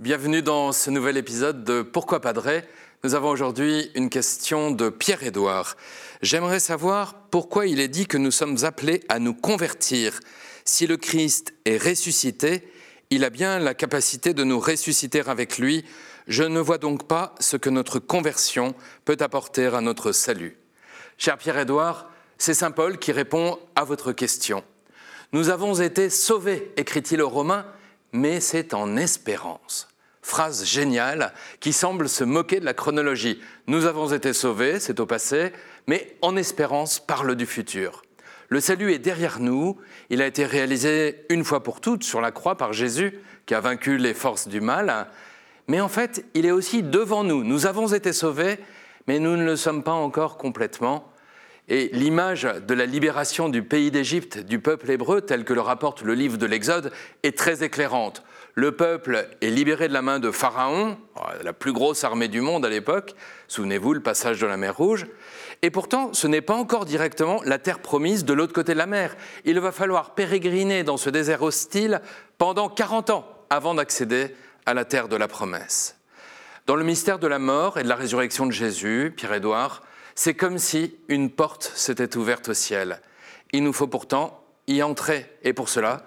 bienvenue dans ce nouvel épisode de Pourquoi Padré Nous avons aujourd'hui une question de Pierre-Édouard. J'aimerais savoir pourquoi il est dit que nous sommes appelés à nous convertir. Si le Christ est ressuscité, il a bien la capacité de nous ressusciter avec lui. Je ne vois donc pas ce que notre conversion peut apporter à notre salut. Cher Pierre-Édouard, c'est Saint Paul qui répond à votre question. Nous avons été sauvés, écrit-il aux Romains, mais c'est en espérance. Phrase géniale qui semble se moquer de la chronologie. Nous avons été sauvés, c'est au passé, mais en espérance parle du futur. Le salut est derrière nous, il a été réalisé une fois pour toutes sur la croix par Jésus qui a vaincu les forces du mal, mais en fait il est aussi devant nous. Nous avons été sauvés, mais nous ne le sommes pas encore complètement. Et l'image de la libération du pays d'Égypte, du peuple hébreu, tel que le rapporte le livre de l'Exode, est très éclairante. Le peuple est libéré de la main de Pharaon, la plus grosse armée du monde à l'époque, souvenez-vous le passage de la mer Rouge, et pourtant ce n'est pas encore directement la terre promise de l'autre côté de la mer. Il va falloir pérégriner dans ce désert hostile pendant 40 ans avant d'accéder à la terre de la promesse. Dans le mystère de la mort et de la résurrection de Jésus, Pierre-Édouard, c'est comme si une porte s'était ouverte au ciel. Il nous faut pourtant y entrer, et pour cela,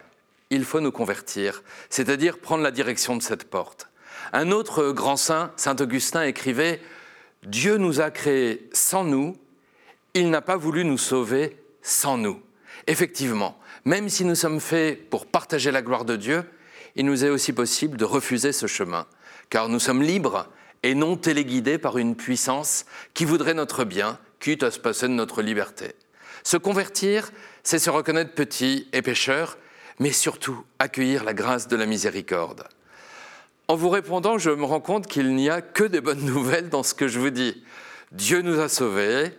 il faut nous convertir, c'est-à-dire prendre la direction de cette porte. Un autre grand saint, Saint Augustin, écrivait Dieu nous a créés sans nous, il n'a pas voulu nous sauver sans nous. Effectivement, même si nous sommes faits pour partager la gloire de Dieu, il nous est aussi possible de refuser ce chemin, car nous sommes libres et non téléguidés par une puissance qui voudrait notre bien, quitte à se passer de notre liberté. Se convertir, c'est se reconnaître petit et pécheur, mais surtout accueillir la grâce de la miséricorde. En vous répondant, je me rends compte qu'il n'y a que des bonnes nouvelles dans ce que je vous dis. Dieu nous a sauvés,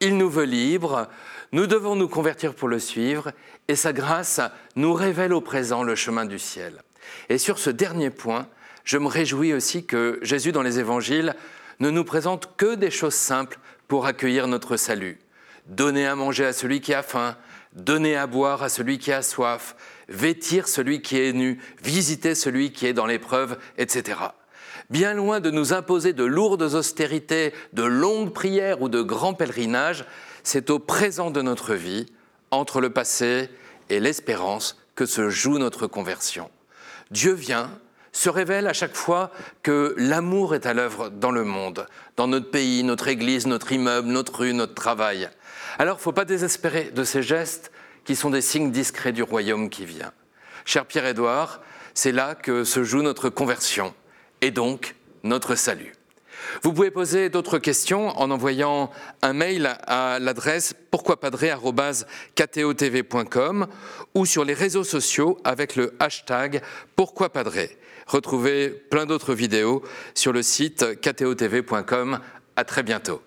il nous veut libres, nous devons nous convertir pour le suivre, et sa grâce nous révèle au présent le chemin du ciel. Et sur ce dernier point, je me réjouis aussi que Jésus dans les évangiles ne nous présente que des choses simples pour accueillir notre salut. Donner à manger à celui qui a faim, donner à boire à celui qui a soif, vêtir celui qui est nu, visiter celui qui est dans l'épreuve, etc. Bien loin de nous imposer de lourdes austérités, de longues prières ou de grands pèlerinages, c'est au présent de notre vie, entre le passé et l'espérance, que se joue notre conversion. Dieu vient, se révèle à chaque fois que l'amour est à l'œuvre dans le monde, dans notre pays, notre église, notre immeuble, notre rue, notre travail. Alors, il faut pas désespérer de ces gestes qui sont des signes discrets du royaume qui vient. Cher Pierre-Édouard, c'est là que se joue notre conversion et donc notre salut. Vous pouvez poser d'autres questions en envoyant un mail à l'adresse pourquoipadré.com ou sur les réseaux sociaux avec le hashtag pourquoipadré. Retrouvez plein d'autres vidéos sur le site ktotv.com. À très bientôt.